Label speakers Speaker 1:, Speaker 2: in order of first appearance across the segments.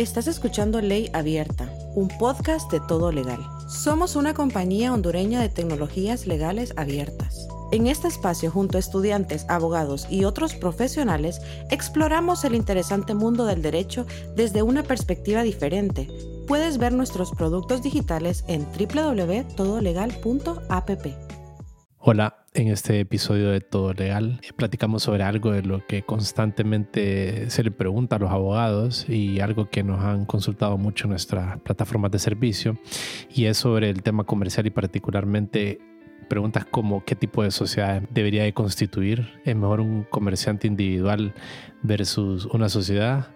Speaker 1: Estás escuchando Ley Abierta, un podcast de todo legal. Somos una compañía hondureña de tecnologías legales abiertas. En este espacio, junto a estudiantes, abogados y otros profesionales, exploramos el interesante mundo del derecho desde una perspectiva diferente. Puedes ver nuestros productos digitales en www.todolegal.app.
Speaker 2: Hola, en este episodio de Todo Legal eh, platicamos sobre algo de lo que constantemente se le pregunta a los abogados y algo que nos han consultado mucho en nuestras plataformas de servicio y es sobre el tema comercial y particularmente preguntas como qué tipo de sociedad debería de constituir. ¿Es mejor un comerciante individual versus una sociedad?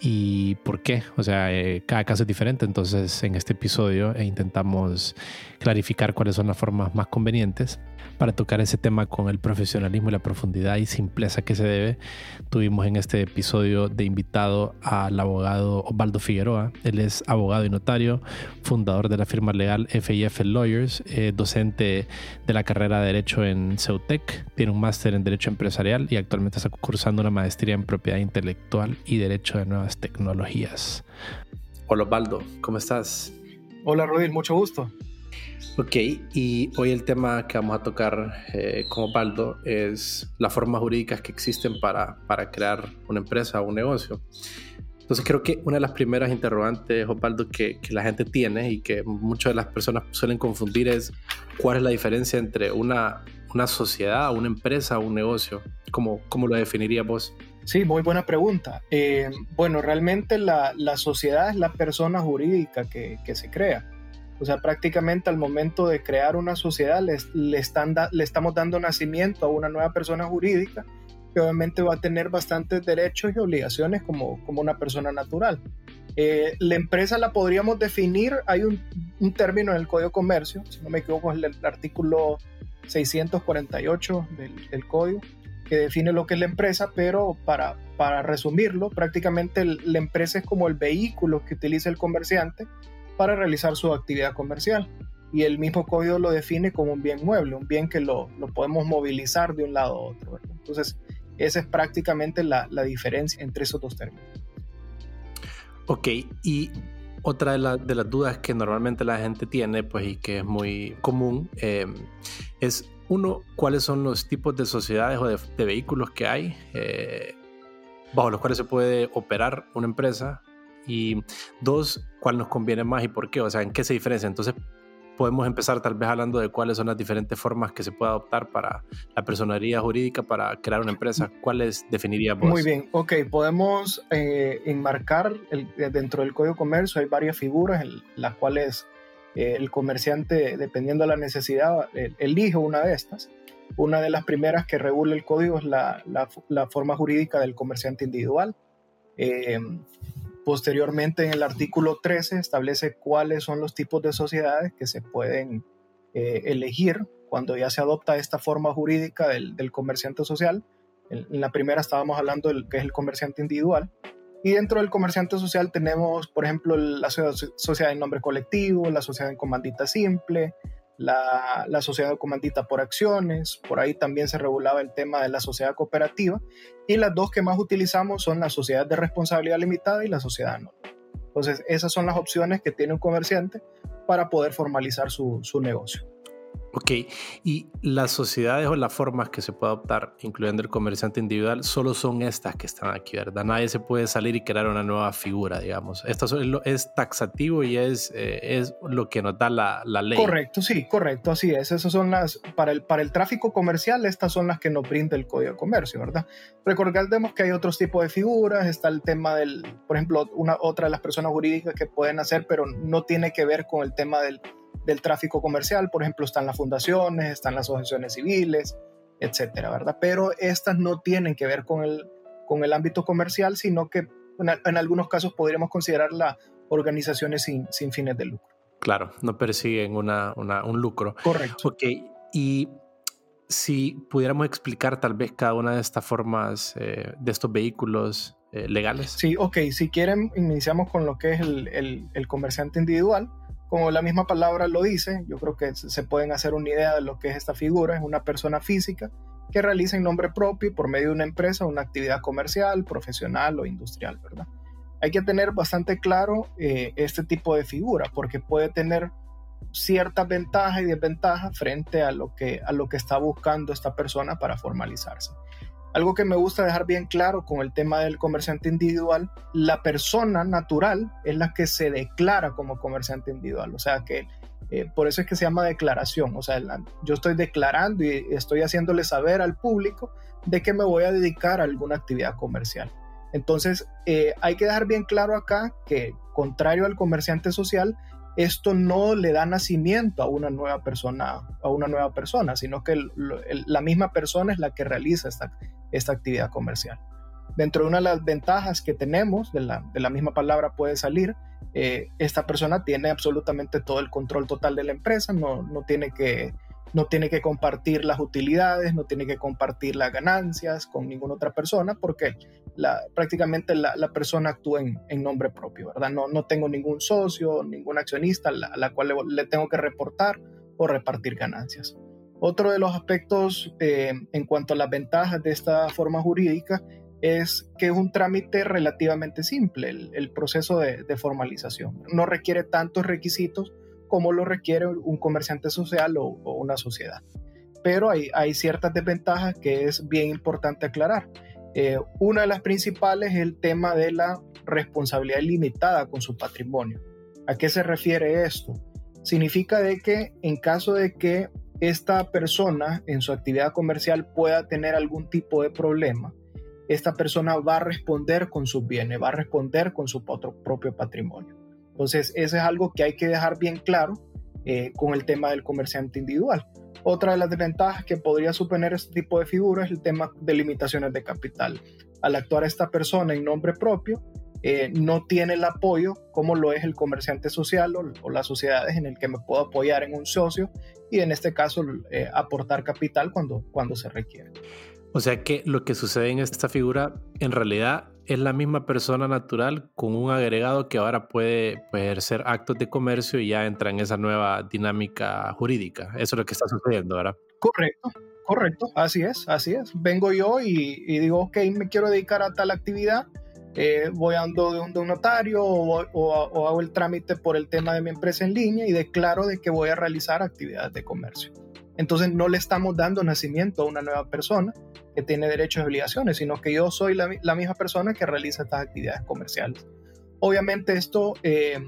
Speaker 2: ¿Y por qué? O sea, eh, cada caso es diferente. Entonces, en este episodio eh, intentamos clarificar cuáles son las formas más convenientes para tocar ese tema con el profesionalismo y la profundidad y simpleza que se debe. Tuvimos en este episodio de invitado al abogado Osvaldo Figueroa. Él es abogado y notario, fundador de la firma legal FIF Lawyers, eh, docente de la carrera de Derecho en Ceutec, tiene un máster en Derecho Empresarial y actualmente está cursando una maestría en Propiedad Intelectual y Derecho de Nuevas Tecnologías. Hola Osvaldo, ¿cómo estás?
Speaker 3: Hola Rodil, mucho gusto.
Speaker 2: Ok, y hoy el tema que vamos a tocar eh, con Osvaldo es las formas jurídicas que existen para, para crear una empresa o un negocio. Entonces creo que una de las primeras interrogantes, Osvaldo, que, que, la gente tiene y que muchas de las personas suelen confundir es cuál es la diferencia entre una, una sociedad, una empresa o un negocio. ¿Cómo, cómo lo definirías vos?
Speaker 3: Sí, muy buena pregunta. Eh, bueno, realmente la, la, sociedad es la persona jurídica que, que se crea. O sea, prácticamente al momento de crear una sociedad le, le, están le estamos dando nacimiento a una nueva persona jurídica que obviamente va a tener bastantes derechos y obligaciones como, como una persona natural. Eh, la empresa la podríamos definir, hay un, término en el Código de Comercio, si no me equivoco, es el, el artículo 648 del, del, Código, que define lo que es la empresa, pero para, para resumirlo, prácticamente la empresa es como el vehículo que utiliza el comerciante para realizar su actividad comercial. Y el mismo código lo define como un bien mueble, un bien que lo, lo podemos movilizar de un lado a otro. ¿verdad? Entonces, esa es prácticamente la, la, diferencia entre esos dos términos.
Speaker 2: Ok, y otra de, la, de, las dudas que normalmente la gente tiene, pues y que es muy común, eh, es uno, cuáles son los tipos de sociedades o de, vehículos que hay eh, bajo los cuales se puede operar una empresa y dos, cuál nos conviene más y por qué, o sea, en qué se diferencia. Entonces, podemos empezar tal vez hablando de cuáles son las diferentes formas que se puede adoptar para la personalidad jurídica para crear una empresa. ¿Cuáles definiríamos?
Speaker 3: Muy bien, ok, podemos eh, enmarcar dentro del Código de Comercio, hay varias figuras en las cuales eh, el comerciante, dependiendo de la necesidad, elige una de estas. Una de las primeras que regula el código es la, forma jurídica del comerciante individual. Eh, Posteriormente, en el artículo 13 establece cuáles son los tipos de sociedades que se pueden eh, elegir cuando ya se adopta esta forma jurídica del, del comerciante social. En, en, la primera estábamos hablando del que es el comerciante individual. Y dentro del comerciante social tenemos, por ejemplo, la sociedad en nombre colectivo, la sociedad en comandita simple, la, sociedad comandita por acciones, por ahí también se regulaba el tema de la sociedad cooperativa, y las dos que más utilizamos son la sociedad de responsabilidad limitada y la sociedad anónima. Entonces, esas son las opciones que tiene un comerciante para poder formalizar su, su negocio.
Speaker 2: Ok, y las sociedades o las formas que se puede adoptar, incluyendo el comerciante individual, solo son estas que están aquí, ¿verdad? Nadie se puede salir y crear una nueva figura, digamos. Esto es, taxativo y es, eh, es lo que nos da la, la, ley.
Speaker 3: Correcto, sí, correcto, así es. Esas son las, para el, para el tráfico comercial, estas son las que nos brinda el Código de Comercio, ¿verdad? Recordemos que hay otros tipos de figuras, está el tema del, por ejemplo, una, otra de las personas jurídicas que pueden hacer, pero no tiene que ver con el tema del del tráfico comercial, por ejemplo, están las fundaciones, están las asociaciones civiles, etcétera, ¿verdad? Pero estas no tienen que ver con el, con el ámbito comercial, sino que en, en algunos casos podríamos considerarlas organizaciones sin, sin, fines de lucro.
Speaker 2: Claro, no persiguen una, una, un lucro.
Speaker 3: Correcto.
Speaker 2: Ok, y si pudiéramos explicar tal vez cada una de estas formas eh, de estos vehículos eh, legales.
Speaker 3: Sí, ok, si quieren, iniciamos con lo que es el, el, el comerciante individual como la misma palabra lo dice, yo creo que se pueden hacer una idea de lo que es esta figura. Es una persona física que realiza en nombre propio por medio de una empresa una actividad comercial, profesional o industrial, ¿verdad? hay que tener bastante claro eh, este tipo de figura, porque puede tener ciertas ventajas y desventajas frente a lo, que, a lo que está buscando esta persona para formalizarse. Algo que me gusta dejar bien claro con el tema del comerciante individual, la persona natural es la que se declara como comerciante individual, o sea que eh, por eso es que se llama declaración, o sea, yo estoy declarando y estoy haciéndole saber al público de que me voy a dedicar a alguna actividad comercial. Entonces, eh, hay que dejar bien claro acá que, contrario al comerciante social, esto no le da nacimiento a una nueva persona, a una nueva persona, sino que la misma persona es la que realiza esta, esta actividad comercial. Dentro de una de las ventajas que tenemos, de la, de la misma palabra puede salir, eh, esta persona tiene absolutamente todo el control total de la empresa, no, no tiene que no tiene que compartir las utilidades, no tiene que compartir las ganancias con ninguna otra persona porque la, prácticamente la, persona actúa en, nombre propio, ¿verdad? No, no tengo ningún socio, ningún accionista a la, cual le, tengo que reportar o repartir ganancias. Otro de los aspectos eh, en cuanto a las ventajas de esta forma jurídica es que es un trámite relativamente simple, el, proceso de, formalización. No requiere tantos requisitos como lo requiere un comerciante social o, una sociedad. Pero hay, hay, ciertas desventajas que es bien importante aclarar. Eh, una de las principales es el tema de la responsabilidad limitada con su patrimonio. ¿A qué se refiere esto? Significa de que en caso de que esta persona en su actividad comercial pueda tener algún tipo de problema, esta persona va a responder con sus bienes, va a responder con su propio patrimonio. Entonces, eso es algo que hay que dejar bien claro eh, con el tema del comerciante individual. Otra de las desventajas que podría suponer este tipo de figura es el tema de limitaciones de capital. Al actuar esta persona en nombre propio, eh, no tiene el apoyo como lo es el comerciante social o, las sociedades en el que me puedo apoyar en un socio y en este caso eh, aportar capital cuando, cuando se requiere.
Speaker 2: O sea que lo que sucede en esta figura en realidad es la misma persona natural con un agregado que ahora puede, ejercer actos de comercio y ya entra en esa nueva dinámica jurídica. Eso es lo que está sucediendo, ¿verdad?
Speaker 3: Correcto, correcto, así es, así es. Vengo yo y, digo, ok, me quiero dedicar a tal actividad, voy ando de un, de notario o, o, hago el trámite por el tema de mi empresa en línea y declaro de que voy a realizar actividades de comercio. Entonces no le estamos dando nacimiento a una nueva persona que tiene derechos y obligaciones, sino que yo soy la, misma persona que realiza estas actividades comerciales. Obviamente esto eh,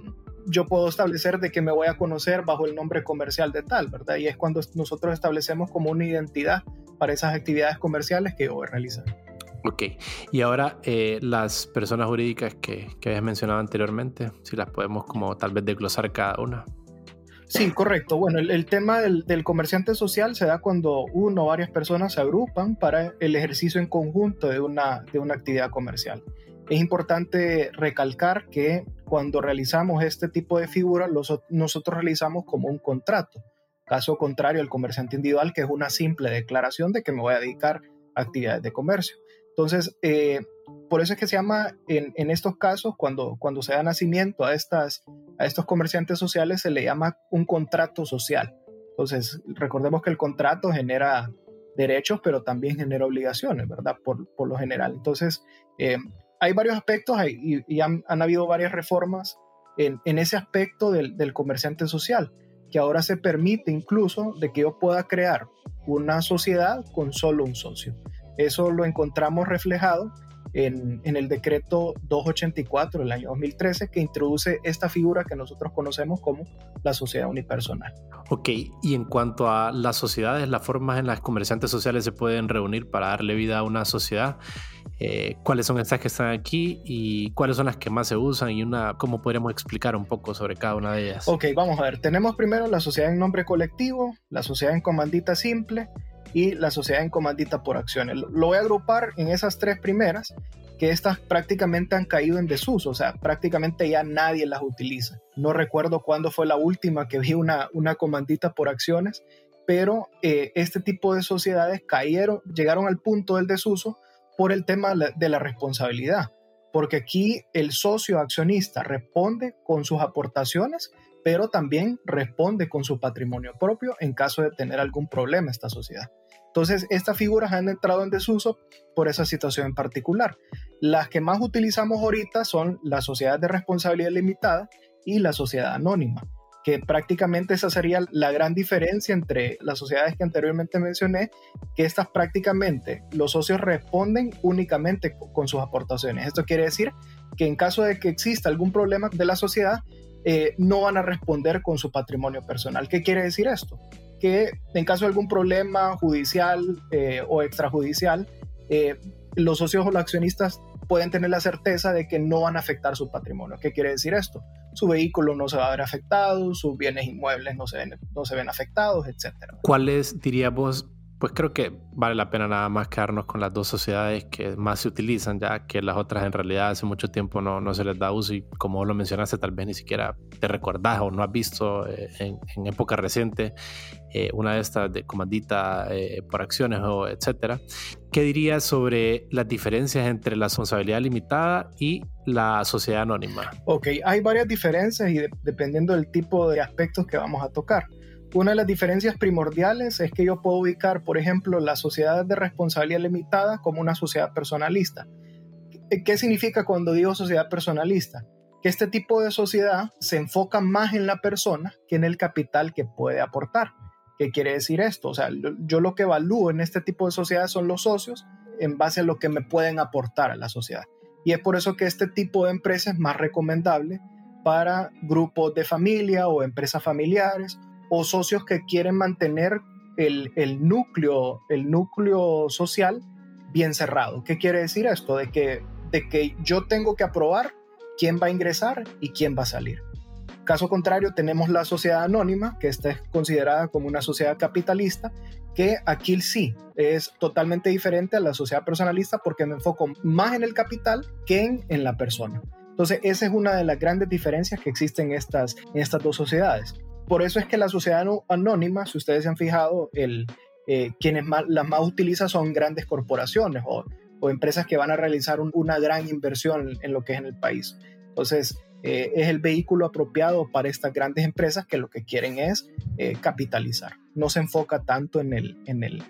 Speaker 3: yo puedo establecer de que me voy a conocer bajo el nombre comercial de tal, ¿verdad? Y es cuando nosotros establecemos como una identidad para esas actividades comerciales que yo voy a realizar.
Speaker 2: Ok, y ahora eh, las personas jurídicas que, que habías mencionado anteriormente, si las podemos como tal vez desglosar cada una.
Speaker 3: Sí, correcto. Bueno, el, tema del, comerciante social se da cuando uno o varias personas se agrupan para el ejercicio en conjunto de una, de una actividad comercial. Es importante recalcar que cuando realizamos este tipo de figuras, nosotros realizamos como un contrato. Caso contrario al comerciante individual, que es una simple declaración de que me voy a dedicar a actividades de comercio. Entonces, eh, por eso es que se llama en, estos casos, cuando, cuando se da nacimiento a, estas, a estos comerciantes sociales, se le llama un contrato social. Entonces, recordemos que el contrato genera derechos, pero también genera obligaciones, ¿verdad? Por, por lo general. Entonces, eh, hay varios aspectos y, han, han, habido varias reformas en, en ese aspecto del, del, comerciante social, que ahora se permite incluso de que yo pueda crear una sociedad con solo un socio. Eso lo encontramos reflejado en, el decreto 284 del año 2013 que introduce esta figura que nosotros conocemos como la sociedad unipersonal.
Speaker 2: Ok, y en cuanto a las sociedades, las formas en las comerciantes sociales se pueden reunir para darle vida a una sociedad, eh, cuáles son estas que están aquí y cuáles son las que más se usan y una, cómo podríamos explicar un poco sobre cada una de ellas.
Speaker 3: Ok, vamos a ver, tenemos primero la sociedad en nombre colectivo, la sociedad en comandita simple, y la sociedad en comandita por acciones. Lo voy a agrupar en esas tres primeras, que estas prácticamente han caído en desuso, o sea, prácticamente ya nadie las utiliza. No recuerdo cuándo fue la última que vi una, una comandita por acciones, pero eh, este tipo de sociedades cayeron, llegaron al punto del desuso por el tema de la responsabilidad, porque aquí el socio accionista responde con sus aportaciones, pero también responde con su patrimonio propio en caso de tener algún problema esta sociedad. Entonces, estas figuras han entrado en desuso por esa situación en particular. Las que más utilizamos ahorita son la sociedad de responsabilidad limitada y la sociedad anónima, que prácticamente esa sería la gran diferencia entre las sociedades que anteriormente mencioné, que estas prácticamente los socios responden únicamente con sus aportaciones. Esto quiere decir que en caso de que exista algún problema de la sociedad, eh, no van a responder con su patrimonio personal. ¿Qué quiere decir esto? Que en caso de algún problema judicial eh, o extrajudicial, eh, los socios o los accionistas pueden tener la certeza de que no van a afectar su patrimonio. ¿Qué quiere decir esto? Su vehículo no se va a ver afectado, sus bienes inmuebles no se ven, no se ven afectados, etc.
Speaker 2: ¿Cuáles, diríamos, pues creo que vale la pena nada más quedarnos con las dos sociedades que más se utilizan, ya que las otras en realidad hace mucho tiempo no, no se les da uso y como lo mencionaste, tal vez ni siquiera te recordás o no has visto eh, en, en, época reciente eh, una de estas de comandita eh, por acciones o etcétera. ¿Qué dirías sobre las diferencias entre la responsabilidad limitada y la sociedad anónima?
Speaker 3: Ok, hay varias diferencias y dependiendo del tipo de aspectos que vamos a tocar. Una de las diferencias primordiales es que yo puedo ubicar, por ejemplo, la sociedad de responsabilidad limitada como una sociedad personalista. ¿Qué significa cuando digo sociedad personalista? Que este tipo de sociedad se enfoca más en la persona que en el capital que puede aportar. ¿Qué quiere decir esto? O sea, yo lo que evalúo en este tipo de sociedad son los socios en base a lo que me pueden aportar a la sociedad. Y es por eso que este tipo de empresa es más recomendable para grupos de familia o empresas familiares o socios que quieren mantener el, núcleo, el núcleo social bien cerrado. ¿Qué quiere decir esto? De que, de que yo tengo que aprobar quién va a ingresar y quién va a salir. Caso contrario, tenemos la sociedad anónima, que está considerada como una sociedad capitalista, que aquí sí es totalmente diferente a la sociedad personalista porque me enfoco más en el capital que en, en la persona. Entonces, esa es una de las grandes diferencias que existen en estas, en estas dos sociedades. Por eso es que la sociedad anónima, si ustedes se han fijado, el, eh, quienes más, las más utilizan son grandes corporaciones o, o empresas que van a realizar una gran inversión en, lo que es en el país. Entonces, eh, es el vehículo apropiado para estas grandes empresas que lo que quieren es eh, capitalizar. No se enfoca tanto en el, en el,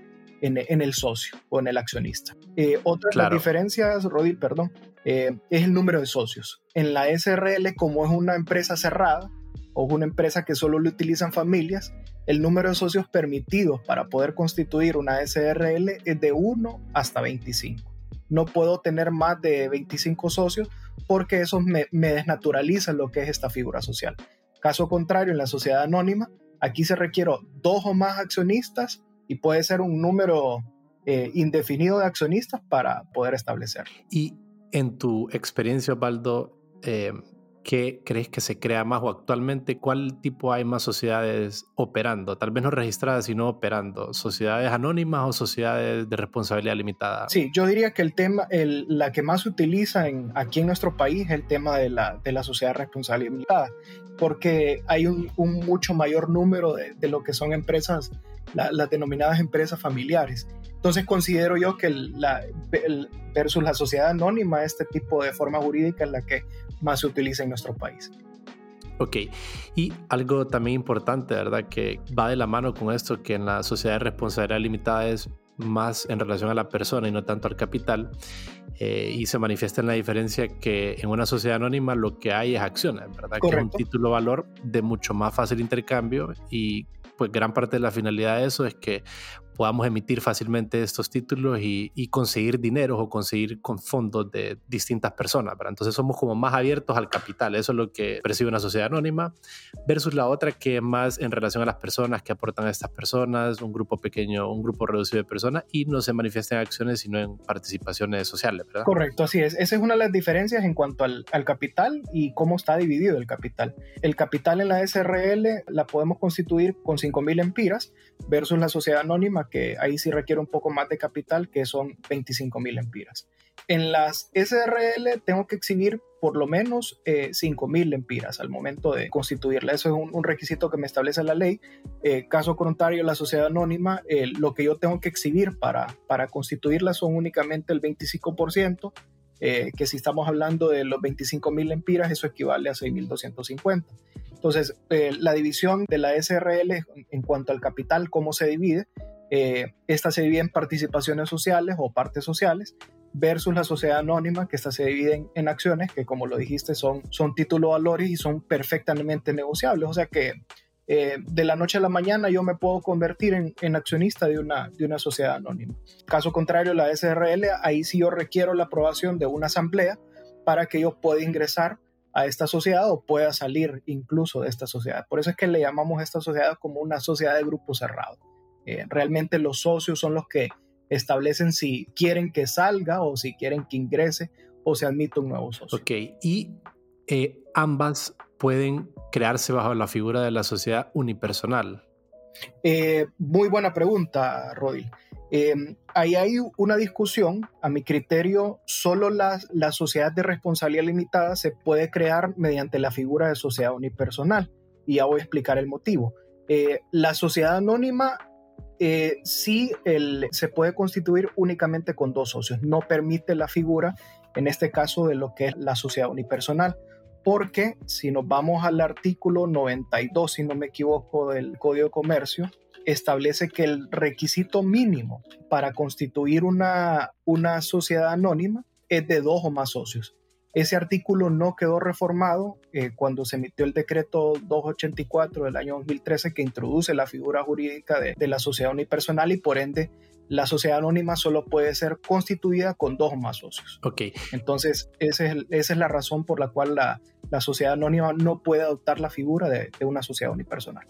Speaker 3: en, el socio o en el accionista. otra de las diferencias, Rodi, perdón, es el número de socios. En la SRL, como es una empresa cerrada, o una empresa que solo lo utilizan familias, el número de socios permitidos para poder constituir una SRL es de 1 hasta 25. No puedo tener más de 25 socios porque eso me, desnaturaliza lo que es esta figura social. Caso contrario, en la sociedad anónima, aquí se requiere dos o más accionistas y puede ser un número eh, indefinido de accionistas para poder establecer.
Speaker 2: Y en tu experiencia, Osvaldo, eh, ¿qué crees que se crea más o actualmente cuál tipo hay más sociedades operando? Tal vez no registradas, sino operando. ¿Sociedades anónimas o sociedades de responsabilidad limitada?
Speaker 3: Sí, yo diría que el tema, el, la que más se utiliza en, aquí en nuestro país es el tema de la, de la sociedad de responsabilidad limitada, porque hay un, un mucho mayor número de, de, lo que son empresas, las denominadas empresas familiares. Entonces considero yo que la, versus la sociedad anónima, este tipo de forma jurídica es la que más se utiliza en nuestro país.
Speaker 2: Ok, y algo también importante, ¿verdad? Que va de la mano con esto, que en la sociedad de responsabilidad limitada es más en relación a la persona y no tanto al capital, eh, y se manifiesta en la diferencia que en una sociedad anónima lo que hay es acciones, ¿verdad? Que es un título valor de mucho más fácil intercambio y pues gran parte de la finalidad de eso es que podamos emitir fácilmente estos títulos y, conseguir dinero o conseguir con fondos de distintas personas. ¿verdad? Entonces somos como más abiertos al capital. Eso es lo que percibe una sociedad anónima versus la otra que es más en relación a las personas que aportan a estas personas, un grupo pequeño, un grupo reducido de personas y no se manifiesta en acciones sino en participaciones sociales. ¿verdad?
Speaker 3: Correcto, así es. Esa es una de las diferencias en cuanto al, al capital y cómo está dividido el capital. El capital en la SRL la podemos constituir con 5.000 empiras versus la sociedad anónima que ahí sí requiere un poco más de capital, que son 25 mil empiras. En las SRL tengo que exhibir por lo menos eh, 5 mil lempiras al momento de constituirla. Eso es un, requisito que me establece la ley. Eh, caso contrario, la sociedad anónima, eh, lo que yo tengo que exhibir para, para constituirla son únicamente el 25%, eh, que si estamos hablando de los 25 mil lempiras, eso equivale a 6.250. Entonces, la división de la SRL en cuanto al capital, cómo se divide, eh, esta se divide en participaciones sociales o partes sociales, versus la sociedad anónima, que esta se divide en, acciones, que como lo dijiste son, son títulos valores y son perfectamente negociables. O sea que eh, de la noche a la mañana yo me puedo convertir en, accionista de una, de una sociedad anónima. Caso contrario, la SRL, ahí sí yo requiero la aprobación de una asamblea para que yo pueda ingresar a esta sociedad o pueda salir incluso de esta sociedad. Por eso es que le llamamos a esta sociedad como una sociedad de grupo cerrado. Eh, realmente los socios son los que establecen si quieren que salga o si quieren que ingrese o se admita un nuevo socio.
Speaker 2: Ok, y eh, ambas pueden crearse bajo la figura de la sociedad unipersonal.
Speaker 3: Eh, muy buena pregunta, Rodil. Ahí hay una discusión. A mi criterio, solo la, la, sociedad de responsabilidad limitada se puede crear mediante la figura de sociedad unipersonal. Y ya voy a explicar el motivo. la sociedad anónima eh, sí se puede constituir únicamente con dos socios. No permite la figura, en este caso, de lo que es la sociedad unipersonal. Porque si nos vamos al artículo 92, si no me equivoco, del Código de Comercio, establece que el requisito mínimo para constituir una, una sociedad anónima es de dos o más socios. Ese artículo no quedó reformado eh, cuando se emitió el decreto 284 del año 2013 que introduce la figura jurídica de, la sociedad unipersonal y por ende la sociedad anónima solo puede ser constituida con dos o más socios.
Speaker 2: Ok.
Speaker 3: Entonces, esa es, la razón por la cual la, sociedad anónima no puede adoptar la figura de, de una sociedad unipersonal.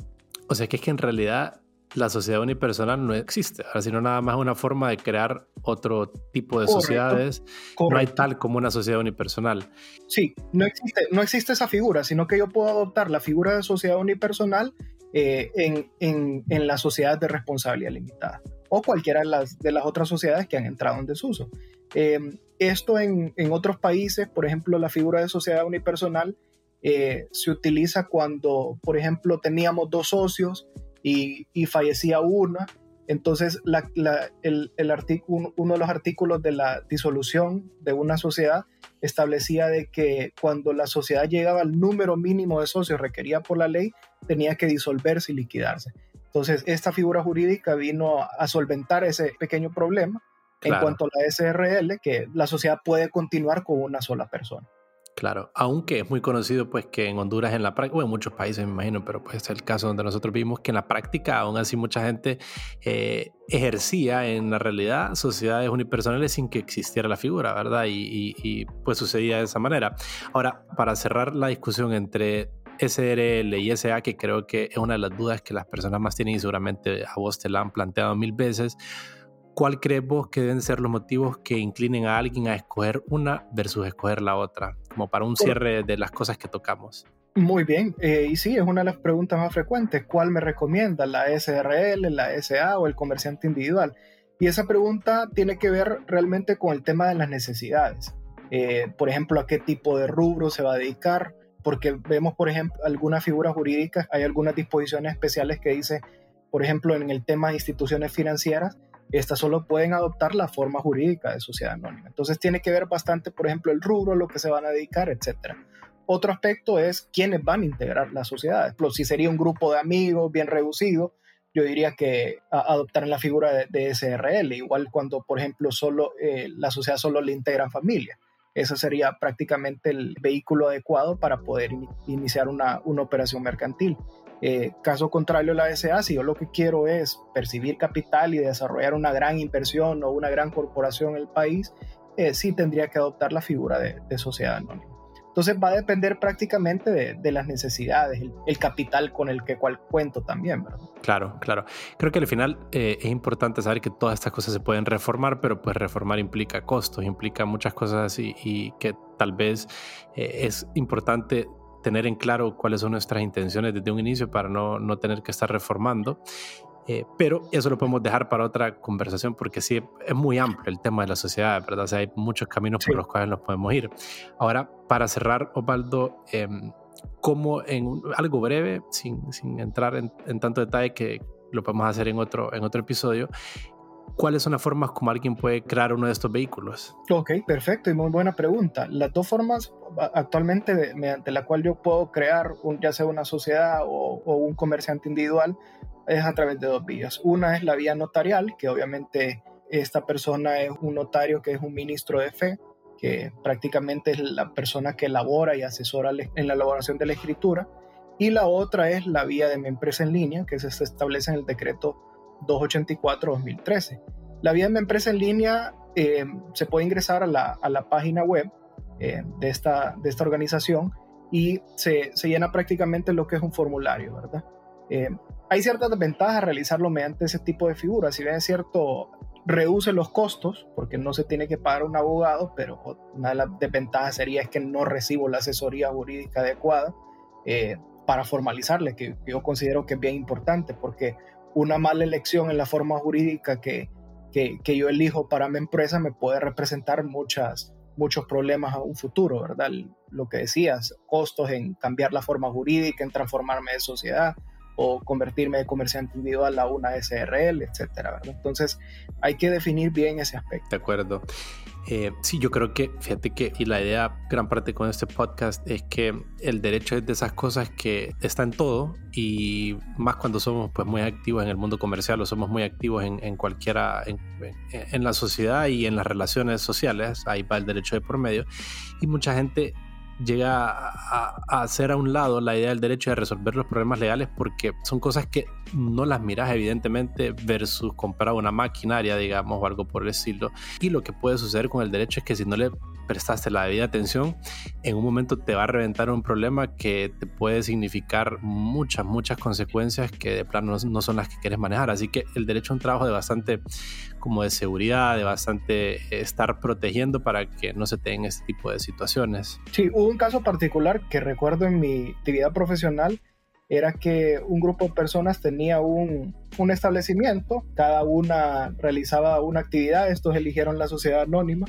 Speaker 2: O sea, que es que en realidad la sociedad unipersonal no existe, sino nada más una forma de crear otro tipo de sociedades. No hay tal como una sociedad unipersonal.
Speaker 3: Sí, no existe, no existe esa figura, sino que yo puedo adoptar la figura de sociedad unipersonal eh, en, en, en, la sociedad de responsabilidad limitada o cualquiera de las, de las otras sociedades que han entrado en desuso. Eh, esto en, en, otros países, por ejemplo, la figura de sociedad unipersonal eh, se utiliza cuando, por ejemplo, teníamos dos socios y, fallecía una. Entonces, el, uno de los artículos de la disolución de una sociedad establecía de que cuando la sociedad llegaba al número mínimo de socios requerida por la ley, tenía que disolverse y liquidarse. Entonces, esta figura jurídica vino a solventar ese pequeño problema en cuanto a la SRL, que la sociedad puede continuar con una sola persona.
Speaker 2: Claro, aunque es muy conocido pues que en Honduras en la práctica, o en muchos países me imagino, pero pues es el caso donde nosotros vimos que en la práctica aún así mucha gente eh, ejercía en la realidad sociedades unipersonales sin que existiera la figura, ¿verdad? Y, pues sucedía de esa manera. Ahora, para cerrar la discusión entre SRL y SA, que creo que es una de las dudas que las personas más tienen y seguramente a vos te la han planteado mil veces, ¿cuál crees vos que deben ser los motivos que inclinen a alguien a escoger una versus escoger la otra? Como para un cierre de las cosas que tocamos.
Speaker 3: Muy bien, eh, y sí, es una de las preguntas más frecuentes. ¿Cuál me recomienda? ¿La SRL, la SA o el comerciante individual? Y esa pregunta tiene que ver realmente con el tema de las necesidades. Eh, por ejemplo, a qué tipo de rubro se va a dedicar, porque vemos, por ejemplo, algunas figuras jurídicas, hay algunas disposiciones especiales que dice, por ejemplo, en el tema de instituciones financieras, estas solo pueden adoptar la forma jurídica de sociedad anónima. Entonces tiene que ver bastante, por ejemplo, el rubro, lo que se van a dedicar, etc. Otro aspecto es quiénes van a integrar la sociedad. Si sería un grupo de amigos bien reducido, yo diría que adoptar la figura de, SRL, igual cuando, por ejemplo, solo eh, la sociedad solo le integran familia. Ese sería prácticamente el vehículo adecuado para poder iniciar una, una operación mercantil. Eh, caso contrario, la SA, si yo lo que quiero es percibir capital y desarrollar una gran inversión o una gran corporación en el país, eh, sí tendría que adoptar la figura de, sociedad anónima. Entonces va a depender prácticamente de, las necesidades, el, capital con el que cual cuento también, ¿verdad?
Speaker 2: Claro, claro. Creo que al final eh, es importante saber que todas estas cosas se pueden reformar, pero pues reformar implica costos, implica muchas cosas y, y que tal vez es importante tener en claro cuáles son nuestras intenciones desde un inicio para no, no tener que estar reformando. Eh, pero eso lo podemos dejar para otra conversación porque sí, es muy amplio el tema de la sociedad, ¿verdad? O sea, hay muchos caminos por los cuales nos podemos ir. Ahora, para cerrar, Osvaldo, eh, ¿cómo en algo breve, sin, sin entrar en, en, tanto detalle que lo podemos hacer en otro, en otro episodio, ¿Cuáles son las formas como alguien puede crear uno de estos vehículos?
Speaker 3: Ok, perfecto y muy buena pregunta. Las dos formas actualmente mediante la cual yo puedo crear un, ya sea una sociedad o, o, un comerciante individual es a través de dos vías. Una es la vía notarial, que obviamente esta persona es un notario que es un ministro de fe, que prácticamente es la persona que elabora y asesora en la elaboración de la escritura. Y la otra es la vía de mi empresa en línea, que se establece en el decreto 284-2013. La de mi empresa en línea eh, se puede ingresar a la, a la página web eh, de, esta, de esta organización y se, se, llena prácticamente lo que es un formulario, ¿verdad? Eh, hay ciertas desventajas realizarlo mediante ese tipo de figuras. Si bien es cierto, reduce los costos porque no se tiene que pagar un abogado, pero una de las desventajas sería es que no recibo la asesoría jurídica adecuada eh, para formalizarle, que yo considero que es bien importante porque una mala elección en la forma jurídica que, que, que yo elijo para mi empresa me puede representar muchas, muchos problemas a un futuro, ¿verdad? Lo que decías, costos en cambiar la forma jurídica, en transformarme de sociedad, o convertirme de comerciante individual a una SRL, etcétera. Entonces hay que definir bien ese aspecto.
Speaker 2: De acuerdo. Eh, sí, yo creo que, fíjate que, y la idea, gran parte con este podcast, es que el derecho es de esas cosas que está en todo y más cuando somos pues muy activos en el mundo comercial o somos muy activos en, en cualquiera, en, en la sociedad y en las relaciones sociales, ahí va el derecho de por medio. Y mucha gente llega a, hacer a un lado la idea del derecho de resolver los problemas legales porque son cosas que no las miras evidentemente versus comprar una maquinaria, digamos, o algo por el estilo. Y lo que puede suceder con el derecho es que si no le prestaste la debida atención, en un momento te va a reventar un problema que te puede significar muchas, muchas consecuencias que de plano no son las que quieres manejar. Así que el derecho es un trabajo de bastante como de seguridad, de bastante estar protegiendo para que no se tengan este tipo de situaciones.
Speaker 3: Sí, hubo un caso particular que recuerdo en mi actividad profesional era que un grupo de personas tenía un, un, establecimiento, cada una realizaba una actividad, estos eligieron la sociedad anónima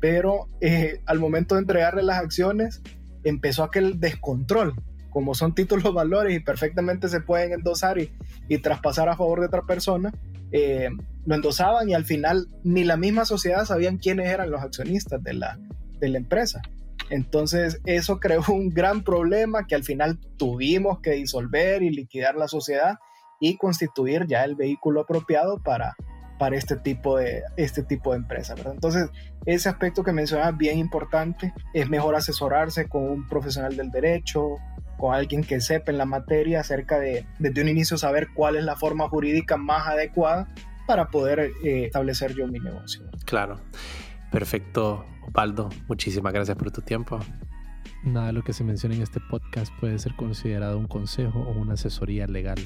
Speaker 3: pero eh, al momento de entregarle las acciones empezó aquel descontrol. Como son títulos valores y perfectamente se pueden endosar y, y traspasar a favor de otra persona, eh, lo endosaban y al final ni la misma sociedad sabían quiénes eran los accionistas de la, de la empresa. Entonces eso creó un gran problema que al final tuvimos que disolver y liquidar la sociedad y constituir ya el vehículo apropiado para, para este tipo de, este tipo de empresa. Entonces, ese aspecto que mencionaba bien importante. Es mejor asesorarse con un profesional del derecho, con alguien que sepa en la materia acerca de, desde un inicio, saber cuál es la forma jurídica más adecuada para poder eh, establecer yo mi negocio.
Speaker 2: Claro. Perfecto, Opaldo. Muchísimas gracias por tu tiempo. Nada de lo que se menciona en este podcast puede ser considerado un consejo o una asesoría legal